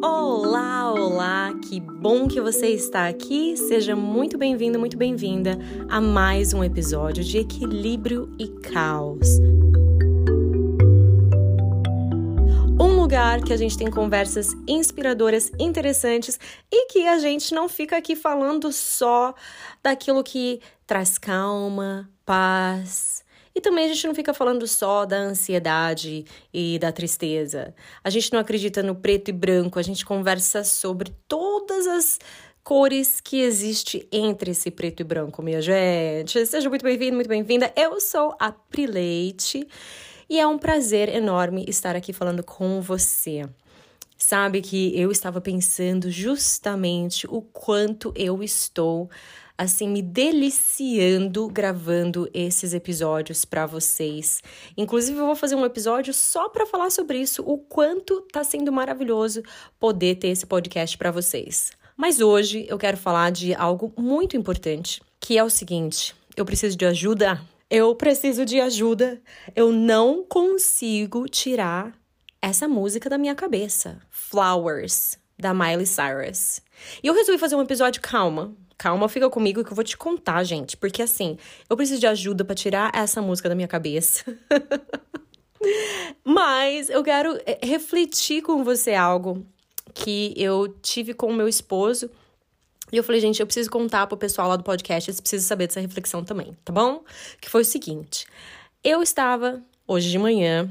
Olá, olá! Que bom que você está aqui. Seja muito bem-vindo, muito bem-vinda a mais um episódio de Equilíbrio e Caos. Um lugar que a gente tem conversas inspiradoras, interessantes e que a gente não fica aqui falando só daquilo que traz calma, paz, e também a gente não fica falando só da ansiedade e da tristeza. A gente não acredita no preto e branco, a gente conversa sobre todas as cores que existe entre esse preto e branco, minha gente. Seja muito bem-vindo, muito bem-vinda. Eu sou a Prileite e é um prazer enorme estar aqui falando com você. Sabe que eu estava pensando justamente o quanto eu estou assim me deliciando gravando esses episódios para vocês. Inclusive eu vou fazer um episódio só para falar sobre isso, o quanto tá sendo maravilhoso poder ter esse podcast para vocês. Mas hoje eu quero falar de algo muito importante, que é o seguinte: eu preciso de ajuda. Eu preciso de ajuda. Eu não consigo tirar essa música da minha cabeça. Flowers, da Miley Cyrus. E eu resolvi fazer um episódio calma, Calma, fica comigo que eu vou te contar, gente. Porque assim, eu preciso de ajuda para tirar essa música da minha cabeça. Mas eu quero eh, refletir com você algo que eu tive com o meu esposo. E eu falei, gente, eu preciso contar pro pessoal lá do podcast, eles precisam saber dessa reflexão também, tá bom? Que foi o seguinte: eu estava hoje de manhã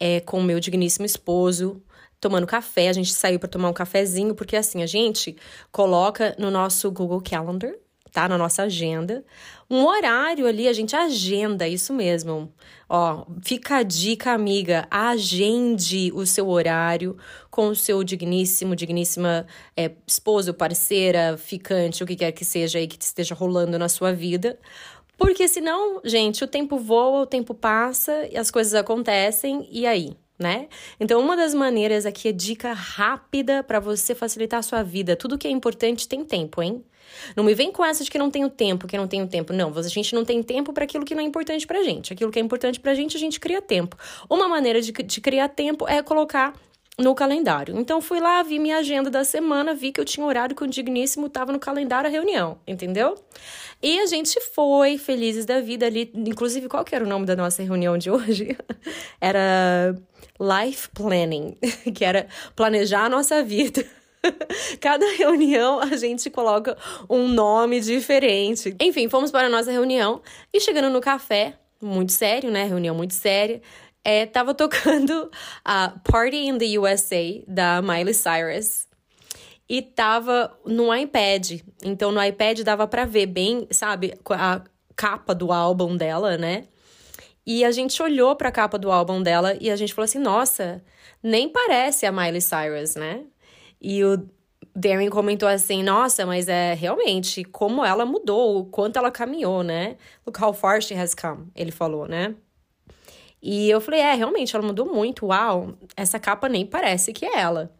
é, com o meu digníssimo esposo tomando café. A gente saiu para tomar um cafezinho, porque assim, a gente coloca no nosso Google Calendar, tá? Na nossa agenda. Um horário ali, a gente agenda, isso mesmo. Ó, fica a dica, amiga. Agende o seu horário com o seu digníssimo, digníssima é, esposo, parceira, ficante, o que quer que seja aí que esteja rolando na sua vida. Porque senão, gente, o tempo voa, o tempo passa e as coisas acontecem, e aí? Né? Então, uma das maneiras aqui é dica rápida para você facilitar a sua vida. Tudo que é importante tem tempo, hein? Não me vem com essa de que não tenho tempo, que não tenho tempo. Não, a gente não tem tempo para aquilo que não é importante pra gente. Aquilo que é importante pra gente, a gente cria tempo. Uma maneira de, de criar tempo é colocar no calendário. Então fui lá, vi minha agenda da semana, vi que eu tinha horário que o digníssimo estava no calendário a reunião, entendeu? E a gente foi felizes da vida ali, inclusive qual que era o nome da nossa reunião de hoje? era life planning, que era planejar a nossa vida. Cada reunião a gente coloca um nome diferente. Enfim, fomos para a nossa reunião e chegando no café, muito sério, né? Reunião muito séria é, tava tocando a Party in the USA da Miley Cyrus e tava no iPad. Então no iPad dava para ver bem, sabe, a capa do álbum dela, né? E a gente olhou para a capa do álbum dela e a gente falou assim: "Nossa, nem parece a Miley Cyrus, né?" E o Darren comentou assim: "Nossa, mas é realmente como ela mudou, o quanto ela caminhou, né? Look how far she has come", ele falou, né? E eu falei: é, realmente, ela mudou muito. Uau, essa capa nem parece que é ela.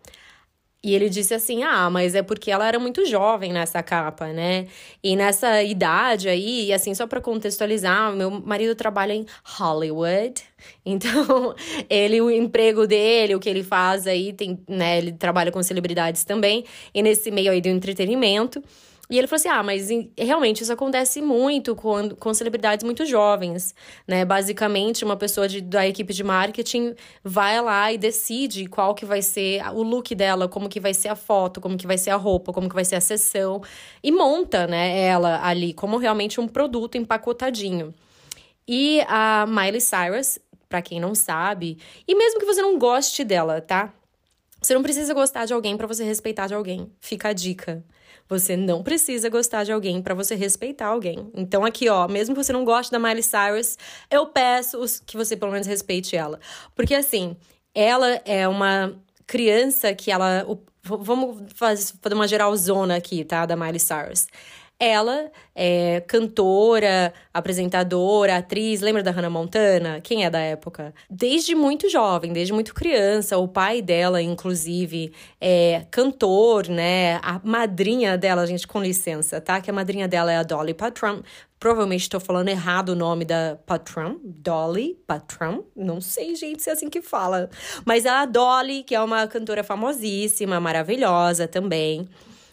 E ele disse assim: ah, mas é porque ela era muito jovem nessa capa, né? E nessa idade aí, assim, só para contextualizar, meu marido trabalha em Hollywood. Então, ele, o emprego dele, o que ele faz aí, tem, né? Ele trabalha com celebridades também. E nesse meio aí do entretenimento. E ele falou assim: ah, mas realmente isso acontece muito com, com celebridades muito jovens, né? Basicamente, uma pessoa de, da equipe de marketing vai lá e decide qual que vai ser o look dela, como que vai ser a foto, como que vai ser a roupa, como que vai ser a sessão, e monta, né, ela ali como realmente um produto empacotadinho. E a Miley Cyrus, para quem não sabe, e mesmo que você não goste dela, tá? Você não precisa gostar de alguém para você respeitar de alguém. Fica a dica. Você não precisa gostar de alguém para você respeitar alguém. Então, aqui, ó, mesmo que você não goste da Miley Cyrus, eu peço que você pelo menos respeite ela. Porque, assim, ela é uma criança que ela. vamos fazer uma geralzona aqui, tá? Da Miley Cyrus. Ela é cantora, apresentadora, atriz. Lembra da Hannah Montana? Quem é da época? Desde muito jovem, desde muito criança. O pai dela, inclusive, é cantor, né? A madrinha dela, gente, com licença, tá? Que a madrinha dela é a Dolly Parton. Provavelmente estou falando errado o nome da Patron, Dolly Patron, não sei, gente, se é assim que fala. Mas a Dolly, que é uma cantora famosíssima, maravilhosa também.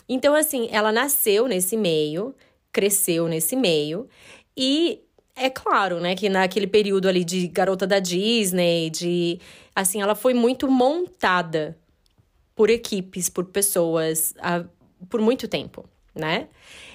Então, assim, ela nasceu nesse meio, cresceu nesse meio, e é claro, né, que naquele período ali de garota da Disney, de. Assim, ela foi muito montada por equipes, por pessoas, a, por muito tempo, né?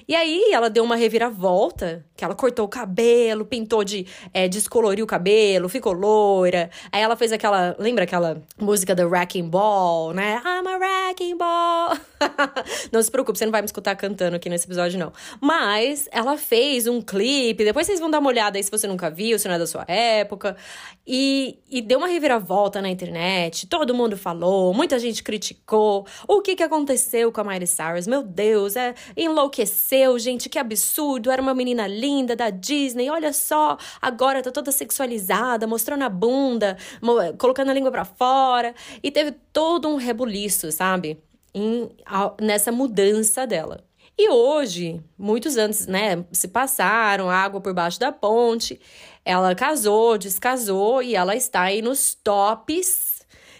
E aí ela deu uma reviravolta, que ela cortou o cabelo, pintou de. É, descoloriu o cabelo, ficou loira. Aí ela fez aquela. Lembra aquela música da Wrecking Ball, né? I'm a Wrecking Ball. não se preocupe, você não vai me escutar cantando aqui nesse episódio, não. Mas ela fez um clipe, depois vocês vão dar uma olhada aí se você nunca viu, se não é da sua época. E, e deu uma reviravolta na internet, todo mundo falou, muita gente criticou. O que, que aconteceu com a Miley Cyrus? Meu Deus, é gente, que absurdo, era uma menina linda da Disney, olha só, agora tá toda sexualizada, mostrando a bunda, colocando a língua para fora, e teve todo um rebuliço, sabe? Em, nessa mudança dela. E hoje, muitos anos, né, se passaram, água por baixo da ponte, ela casou, descasou e ela está aí nos tops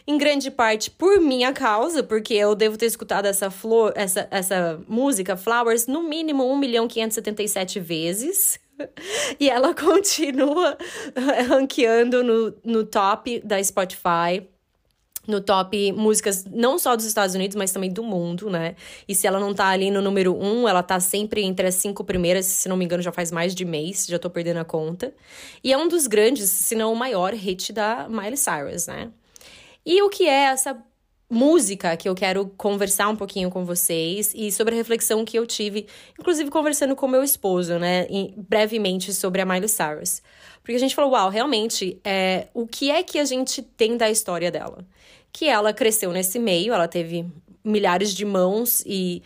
em grande parte por minha causa, porque eu devo ter escutado essa, flor, essa, essa música, Flowers, no mínimo 1 milhão 577 vezes. E ela continua ranqueando no, no top da Spotify no top músicas não só dos Estados Unidos, mas também do mundo, né? E se ela não tá ali no número um, ela tá sempre entre as cinco primeiras, se não me engano, já faz mais de mês, já tô perdendo a conta. E é um dos grandes, se não o maior hit da Miley Cyrus, né? E o que é essa música que eu quero conversar um pouquinho com vocês e sobre a reflexão que eu tive, inclusive conversando com meu esposo, né, brevemente sobre a Miley Cyrus. Porque a gente falou, uau, realmente, é, o que é que a gente tem da história dela? Que ela cresceu nesse meio, ela teve milhares de mãos e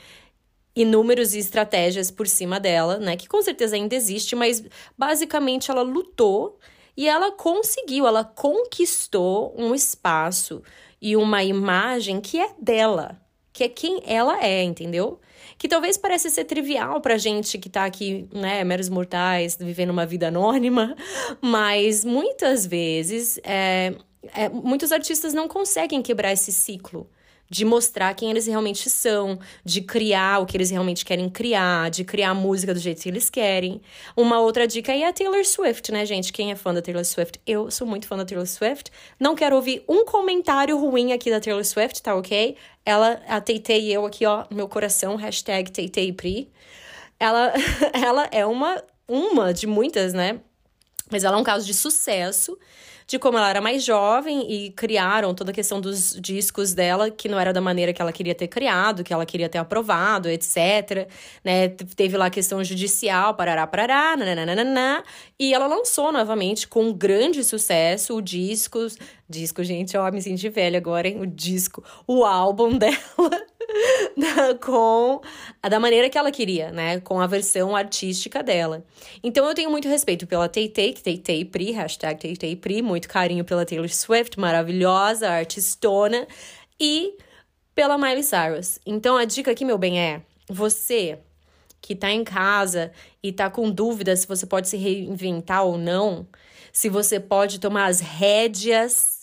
inúmeros estratégias por cima dela, né, que com certeza ainda existe, mas basicamente ela lutou e ela conseguiu, ela conquistou um espaço e uma imagem que é dela, que é quem ela é, entendeu? Que talvez pareça ser trivial pra gente que tá aqui, né, meros mortais, vivendo uma vida anônima, mas muitas vezes é, é, muitos artistas não conseguem quebrar esse ciclo de mostrar quem eles realmente são, de criar o que eles realmente querem criar, de criar a música do jeito que eles querem. Uma outra dica aí é a Taylor Swift, né, gente? Quem é fã da Taylor Swift? Eu sou muito fã da Taylor Swift. Não quero ouvir um comentário ruim aqui da Taylor Swift, tá ok? Ela, a Teitei e eu aqui, ó, meu coração, hashtag Pri. Ela, ela é uma, uma de muitas, né? Mas ela é um caso de sucesso de como ela era mais jovem e criaram toda a questão dos discos dela, que não era da maneira que ela queria ter criado, que ela queria ter aprovado, etc. Né? Teve lá a questão judicial, parará, parará, nananana, e ela lançou novamente com grande sucesso o disco. Disco, gente, ó, me senti velha agora, hein? O disco, o álbum dela. com da maneira que ela queria, né? Com a versão artística dela. Então eu tenho muito respeito pela Tay Tay, Tay Tay Pri, hashtag Tay Tay Pri, muito carinho pela Taylor Swift, maravilhosa, artistona, e pela Miley Cyrus. Então a dica aqui, meu bem, é você que tá em casa e tá com dúvida se você pode se reinventar ou não, se você pode tomar as rédeas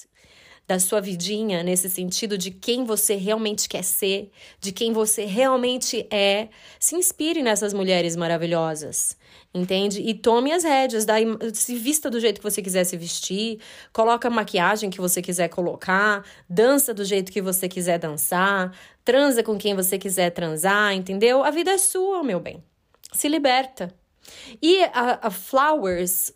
da sua vidinha, nesse sentido de quem você realmente quer ser, de quem você realmente é. Se inspire nessas mulheres maravilhosas, entende? E tome as rédeas, daí, se vista do jeito que você quiser se vestir, coloca a maquiagem que você quiser colocar, dança do jeito que você quiser dançar, transa com quem você quiser transar, entendeu? A vida é sua, meu bem. Se liberta. E a, a Flowers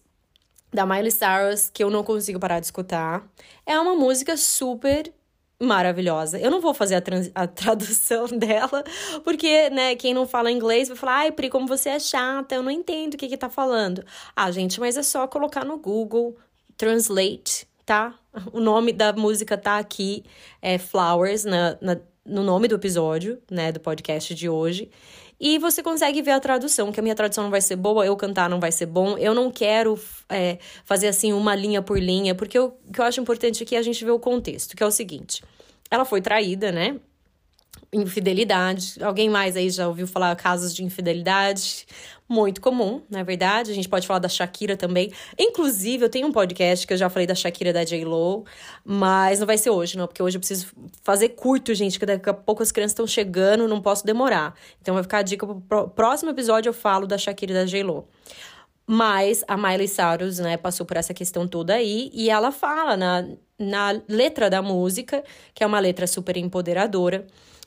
da Miley Cyrus, que eu não consigo parar de escutar. É uma música super maravilhosa. Eu não vou fazer a, a tradução dela, porque, né, quem não fala inglês vai falar, ai, Pri, como você é chata, eu não entendo o que que tá falando. Ah, gente, mas é só colocar no Google, translate, tá? O nome da música tá aqui, é Flowers, na, na no nome do episódio, né, do podcast de hoje. E você consegue ver a tradução, que a minha tradução não vai ser boa, eu cantar não vai ser bom. Eu não quero é, fazer assim uma linha por linha, porque o que eu acho importante aqui é a gente ver o contexto, que é o seguinte: ela foi traída, né? Infidelidade. Alguém mais aí já ouviu falar casos de infidelidade? Muito comum, na é verdade. A gente pode falar da Shakira também. Inclusive, eu tenho um podcast que eu já falei da Shakira da J-Lo, mas não vai ser hoje, não, porque hoje eu preciso fazer curto, gente, que daqui a pouco as crianças estão chegando, não posso demorar. Então vai ficar a dica pro próximo episódio eu falo da Shakira da J-Lo. Mas a Miley Cyrus, né, passou por essa questão toda aí e ela fala na, na letra da música, que é uma letra super empoderadora,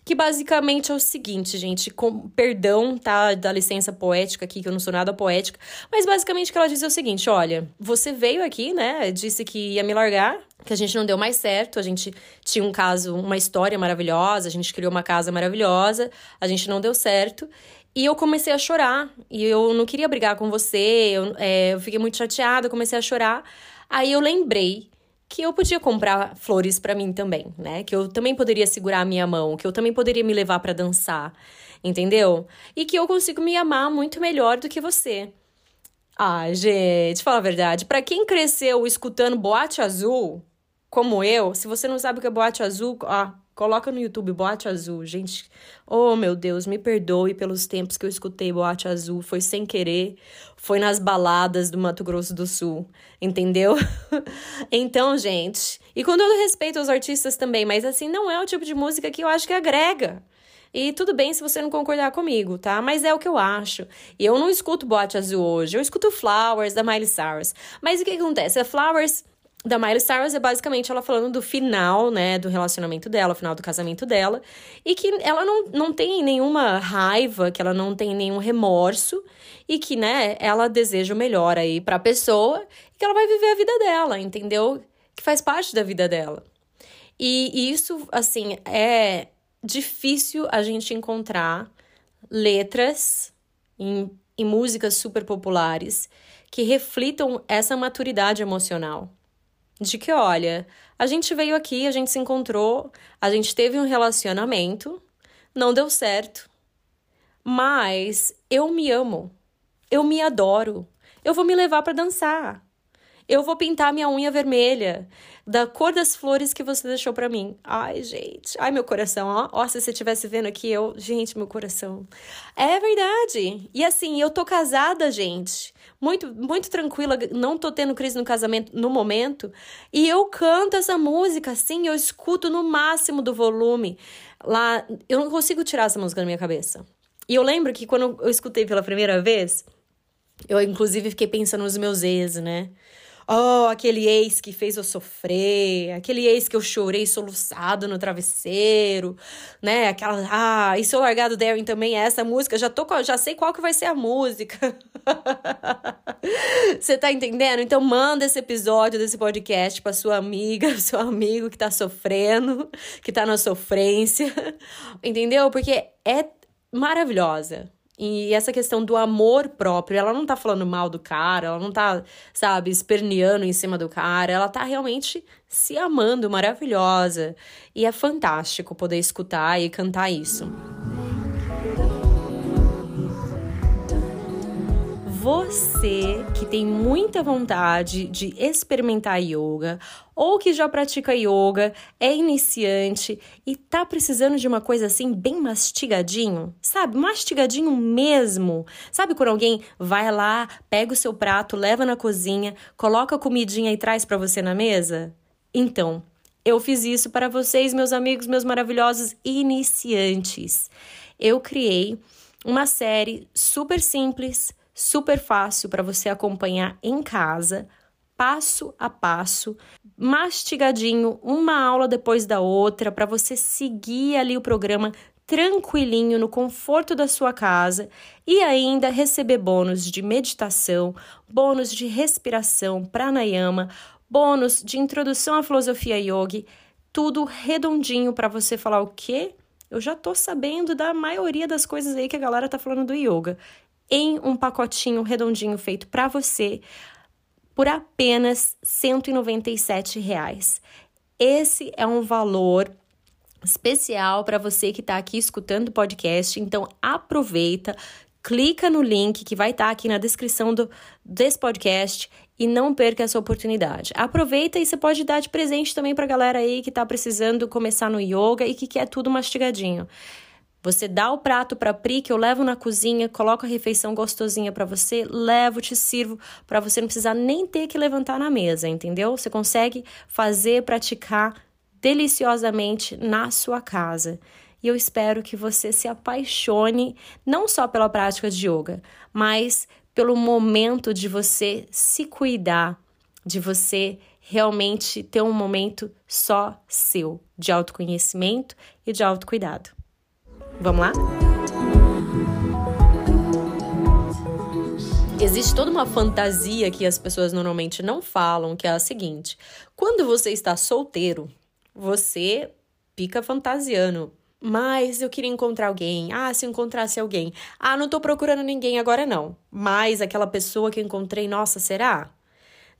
que basicamente é o seguinte, gente, com perdão, tá, da licença poética aqui, que eu não sou nada poética, mas basicamente o que ela diz é o seguinte, olha, você veio aqui, né, disse que ia me largar, que a gente não deu mais certo, a gente tinha um caso, uma história maravilhosa, a gente criou uma casa maravilhosa, a gente não deu certo, e eu comecei a chorar, e eu não queria brigar com você, eu, é, eu fiquei muito chateada, comecei a chorar, aí eu lembrei que eu podia comprar flores para mim também, né? Que eu também poderia segurar a minha mão, que eu também poderia me levar para dançar, entendeu? E que eu consigo me amar muito melhor do que você. Ah, gente, fala a verdade, para quem cresceu escutando Boate Azul, como eu, se você não sabe o que é Boate Azul, ah, Coloca no YouTube Boate Azul, gente. Oh, meu Deus, me perdoe pelos tempos que eu escutei Boate Azul. Foi sem querer, foi nas baladas do Mato Grosso do Sul, entendeu? então, gente, e com todo respeito aos artistas também, mas assim, não é o tipo de música que eu acho que agrega. E tudo bem se você não concordar comigo, tá? Mas é o que eu acho. E eu não escuto Boate Azul hoje, eu escuto Flowers da Miley Cyrus. Mas o que acontece? A Flowers da Miley Cyrus é basicamente ela falando do final, né, do relacionamento dela, final do casamento dela, e que ela não, não tem nenhuma raiva, que ela não tem nenhum remorso, e que, né, ela deseja o melhor aí pra pessoa, e que ela vai viver a vida dela, entendeu? Que faz parte da vida dela. E isso, assim, é difícil a gente encontrar letras em, em músicas super populares que reflitam essa maturidade emocional de que, olha, a gente veio aqui, a gente se encontrou, a gente teve um relacionamento, não deu certo. Mas eu me amo. Eu me adoro. Eu vou me levar para dançar. Eu vou pintar minha unha vermelha da cor das flores que você deixou para mim. Ai, gente. Ai, meu coração, ó. Ó, se você estivesse vendo aqui, eu. Gente, meu coração. É verdade. E assim, eu tô casada, gente muito, muito tranquila, não tô tendo crise no casamento no momento. E eu canto essa música assim, eu escuto no máximo do volume. Lá, eu não consigo tirar essa música da minha cabeça. E eu lembro que quando eu escutei pela primeira vez, eu inclusive fiquei pensando nos meus ex, né? Oh, aquele ex que fez eu sofrer, aquele ex que eu chorei soluçado no travesseiro, né? Aquela, ah, e seu largado Darren também é essa música, já tô, já sei qual que vai ser a música. Você tá entendendo? Então manda esse episódio desse podcast para sua amiga, seu amigo que tá sofrendo, que tá na sofrência. Entendeu? Porque é maravilhosa. E essa questão do amor próprio, ela não tá falando mal do cara, ela não tá, sabe, esperneando em cima do cara, ela tá realmente se amando, maravilhosa. E é fantástico poder escutar e cantar isso. Você que tem muita vontade de experimentar yoga ou que já pratica yoga, é iniciante e tá precisando de uma coisa assim bem mastigadinho, sabe? Mastigadinho mesmo. Sabe quando alguém vai lá, pega o seu prato, leva na cozinha, coloca a comidinha e traz para você na mesa? Então, eu fiz isso para vocês, meus amigos, meus maravilhosos iniciantes. Eu criei uma série super simples super fácil para você acompanhar em casa, passo a passo, mastigadinho, uma aula depois da outra, para você seguir ali o programa tranquilinho no conforto da sua casa e ainda receber bônus de meditação, bônus de respiração, pranayama, bônus de introdução à filosofia yoga, tudo redondinho para você falar o quê? Eu já tô sabendo da maioria das coisas aí que a galera tá falando do yoga em um pacotinho redondinho feito para você por apenas 197 reais. Esse é um valor especial para você que está aqui escutando o podcast. Então aproveita, clica no link que vai estar tá aqui na descrição do, desse podcast e não perca essa oportunidade. Aproveita e você pode dar de presente também para a galera aí que está precisando começar no yoga e que quer tudo mastigadinho. Você dá o prato para Pri, que eu levo na cozinha, coloco a refeição gostosinha para você, levo, te sirvo, para você não precisar nem ter que levantar na mesa, entendeu? Você consegue fazer, praticar deliciosamente na sua casa. E eu espero que você se apaixone não só pela prática de yoga, mas pelo momento de você se cuidar, de você realmente ter um momento só seu de autoconhecimento e de autocuidado. Vamos lá? Existe toda uma fantasia que as pessoas normalmente não falam, que é a seguinte: quando você está solteiro, você fica fantasiando. Mas eu queria encontrar alguém. Ah, se encontrasse alguém. Ah, não tô procurando ninguém agora não. Mas aquela pessoa que encontrei, nossa, será?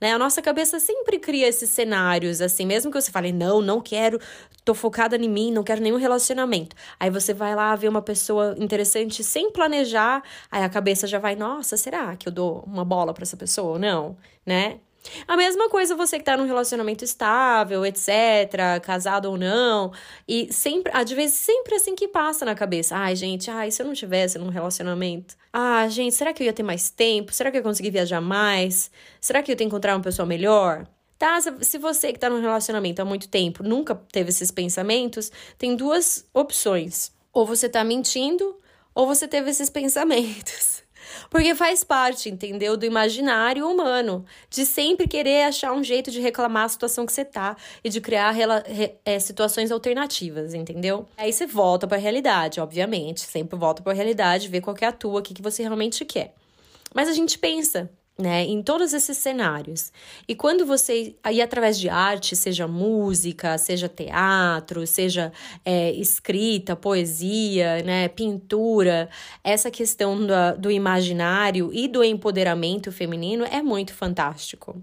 Né? A nossa cabeça sempre cria esses cenários, assim, mesmo que você fale, não, não quero, tô focada em mim, não quero nenhum relacionamento. Aí você vai lá ver uma pessoa interessante sem planejar, aí a cabeça já vai, nossa, será que eu dou uma bola para essa pessoa ou não, né? A mesma coisa você que tá num relacionamento estável, etc, casado ou não, e sempre, às vezes sempre assim que passa na cabeça. Ai, gente, ai, se eu não tivesse num relacionamento. Ah, gente, será que eu ia ter mais tempo? Será que eu ia conseguir viajar mais? Será que eu ia encontrar uma pessoa melhor? Tá, se você que tá num relacionamento há muito tempo nunca teve esses pensamentos, tem duas opções. Ou você tá mentindo, ou você teve esses pensamentos. Porque faz parte, entendeu? Do imaginário humano, de sempre querer achar um jeito de reclamar a situação que você tá e de criar é, situações alternativas, entendeu? Aí você volta para a realidade, obviamente, sempre volta para a realidade, vê qual é a tua, o que, que você realmente quer. Mas a gente pensa, né, em todos esses cenários. E quando você, aí através de arte, seja música, seja teatro, seja é, escrita, poesia, né, pintura, essa questão do, do imaginário e do empoderamento feminino é muito fantástico.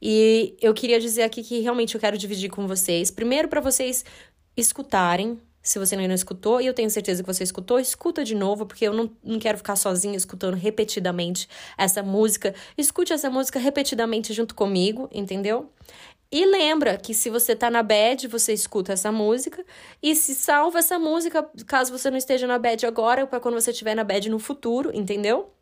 E eu queria dizer aqui que realmente eu quero dividir com vocês, primeiro para vocês escutarem se você ainda não escutou, e eu tenho certeza que você escutou, escuta de novo, porque eu não, não quero ficar sozinha escutando repetidamente essa música. Escute essa música repetidamente junto comigo, entendeu? E lembra que se você tá na bad, você escuta essa música. E se salva essa música, caso você não esteja na bad agora, para quando você estiver na bad no futuro, entendeu?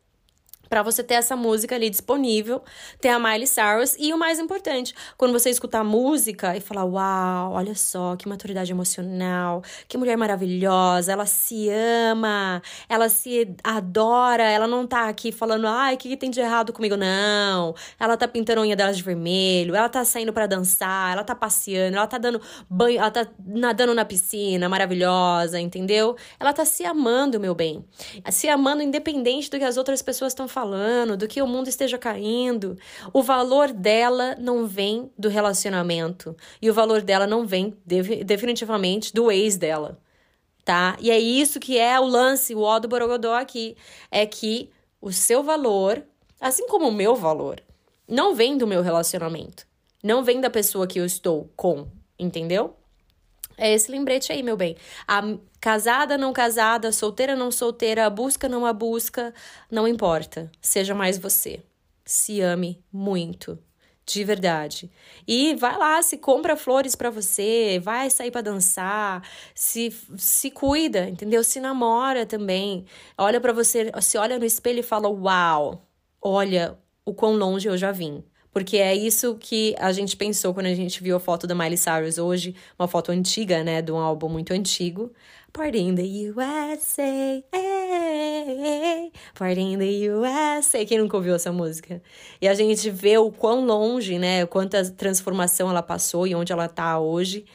Para você ter essa música ali disponível, ter a Miley Cyrus e o mais importante, quando você escutar música e falar, uau, olha só, que maturidade emocional, que mulher maravilhosa, ela se ama, ela se adora, ela não tá aqui falando, ai, o que, que tem de errado comigo? Não, ela tá pintando a unha dela de vermelho, ela tá saindo para dançar, ela tá passeando, ela tá dando banho, ela tá nadando na piscina, maravilhosa, entendeu? Ela tá se amando, meu bem. Se amando independente do que as outras pessoas estão falando falando, do que o mundo esteja caindo. O valor dela não vem do relacionamento. E o valor dela não vem definitivamente do ex dela. Tá? E é isso que é o lance, o ó do Borogodó aqui. É que o seu valor, assim como o meu valor, não vem do meu relacionamento. Não vem da pessoa que eu estou com, entendeu? É esse lembrete aí, meu bem. A casada, não casada, solteira, não solteira, a busca, não a busca, não importa. Seja mais você. Se ame muito. De verdade. E vai lá, se compra flores para você, vai sair para dançar, se se cuida, entendeu? Se namora também. Olha para você, se olha no espelho e fala: "Uau! Olha o quão longe eu já vim". Porque é isso que a gente pensou quando a gente viu a foto da Miley Cyrus hoje, uma foto antiga, né, de um álbum muito antigo. Party in the USA, Party in the USA. Quem nunca ouviu essa música? E a gente vê o quão longe, né, quanta transformação ela passou e onde ela tá hoje.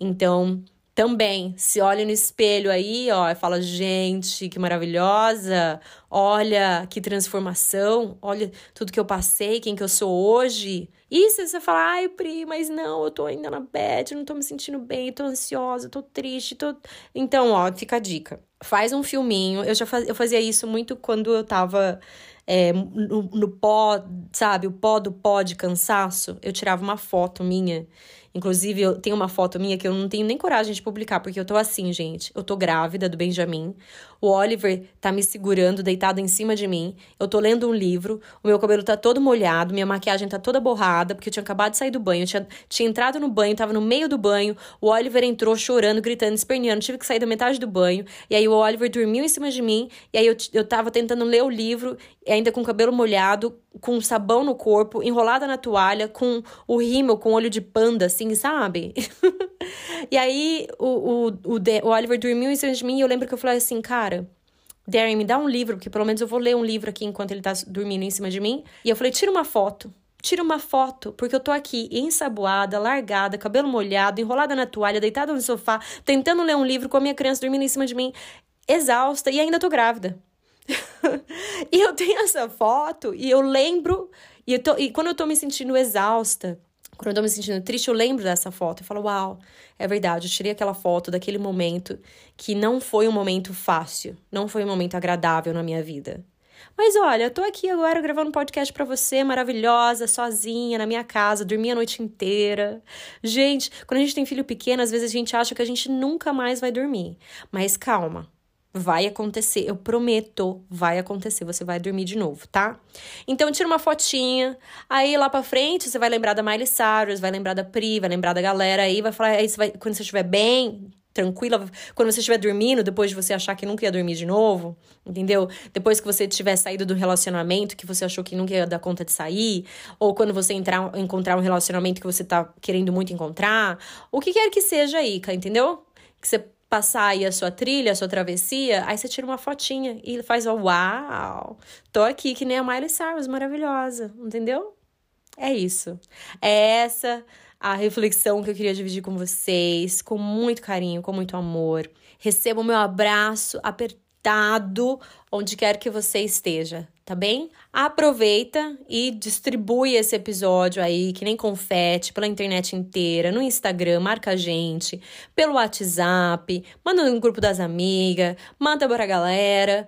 Então, também, se olha no espelho aí, ó, e fala: gente, que maravilhosa, olha que transformação, olha tudo que eu passei, quem que eu sou hoje. Se você fala, ai, Pri, mas não, eu tô ainda na bed, não tô me sentindo bem, tô ansiosa, tô triste, tô. Então, ó, fica a dica. Faz um filminho. Eu já faz... eu fazia isso muito quando eu tava é, no, no pó, sabe, o pó do pó de cansaço. Eu tirava uma foto minha Inclusive, eu tenho uma foto minha que eu não tenho nem coragem de publicar, porque eu tô assim, gente. Eu tô grávida do Benjamin. O Oliver tá me segurando, deitado em cima de mim. Eu tô lendo um livro. O meu cabelo tá todo molhado, minha maquiagem tá toda borrada, porque eu tinha acabado de sair do banho. Eu tinha, tinha entrado no banho, tava no meio do banho. O Oliver entrou chorando, gritando, esperneando. Tive que sair da metade do banho. E aí o Oliver dormiu em cima de mim. E aí eu, eu tava tentando ler o livro, ainda com o cabelo molhado, com sabão no corpo, enrolada na toalha, com o rímel, com olho de panda, assim, sabe? e aí o, o, o, o Oliver dormiu em cima de mim e eu lembro que eu falei assim, cara. Darren, me dá um livro, porque pelo menos eu vou ler um livro aqui enquanto ele tá dormindo em cima de mim. E eu falei, tira uma foto. Tira uma foto, porque eu tô aqui ensaboada, largada, cabelo molhado, enrolada na toalha, deitada no sofá, tentando ler um livro com a minha criança dormindo em cima de mim, exausta, e ainda tô grávida. e eu tenho essa foto e eu lembro, e, eu tô, e quando eu tô me sentindo exausta, quando eu tô me sentindo triste, eu lembro dessa foto. Eu falo, uau, é verdade, eu tirei aquela foto daquele momento que não foi um momento fácil, não foi um momento agradável na minha vida. Mas olha, eu tô aqui agora gravando um podcast para você, maravilhosa, sozinha, na minha casa, dormi a noite inteira. Gente, quando a gente tem filho pequeno, às vezes a gente acha que a gente nunca mais vai dormir. Mas calma, Vai acontecer, eu prometo, vai acontecer, você vai dormir de novo, tá? Então tira uma fotinha, aí lá pra frente você vai lembrar da Miley Cyrus, vai lembrar da Pri, vai lembrar da galera aí, vai falar, aí você vai, quando você estiver bem, tranquila, quando você estiver dormindo, depois de você achar que nunca ia dormir de novo, entendeu? Depois que você tiver saído do relacionamento que você achou que nunca ia dar conta de sair, ou quando você entrar, encontrar um relacionamento que você tá querendo muito encontrar, o que quer que seja aí, entendeu? Que você passar aí a sua trilha, a sua travessia, aí você tira uma fotinha e faz, ó, uau, tô aqui que nem a Miley Cyrus, maravilhosa, entendeu? É isso. É essa a reflexão que eu queria dividir com vocês, com muito carinho, com muito amor. Receba o meu abraço apertado onde quer que você esteja, tá bem? Aproveita e distribui esse episódio aí, que nem confete, pela internet inteira, no Instagram, marca a gente, pelo WhatsApp, manda no grupo das amigas, manda pra galera,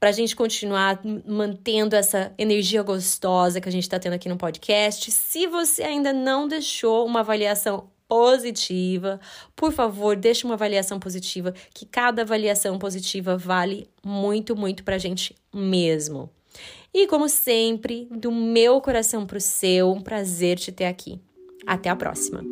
pra gente continuar mantendo essa energia gostosa que a gente tá tendo aqui no podcast. Se você ainda não deixou uma avaliação positiva. Por favor, deixe uma avaliação positiva, que cada avaliação positiva vale muito, muito pra gente mesmo. E como sempre, do meu coração pro seu, um prazer te ter aqui. Até a próxima.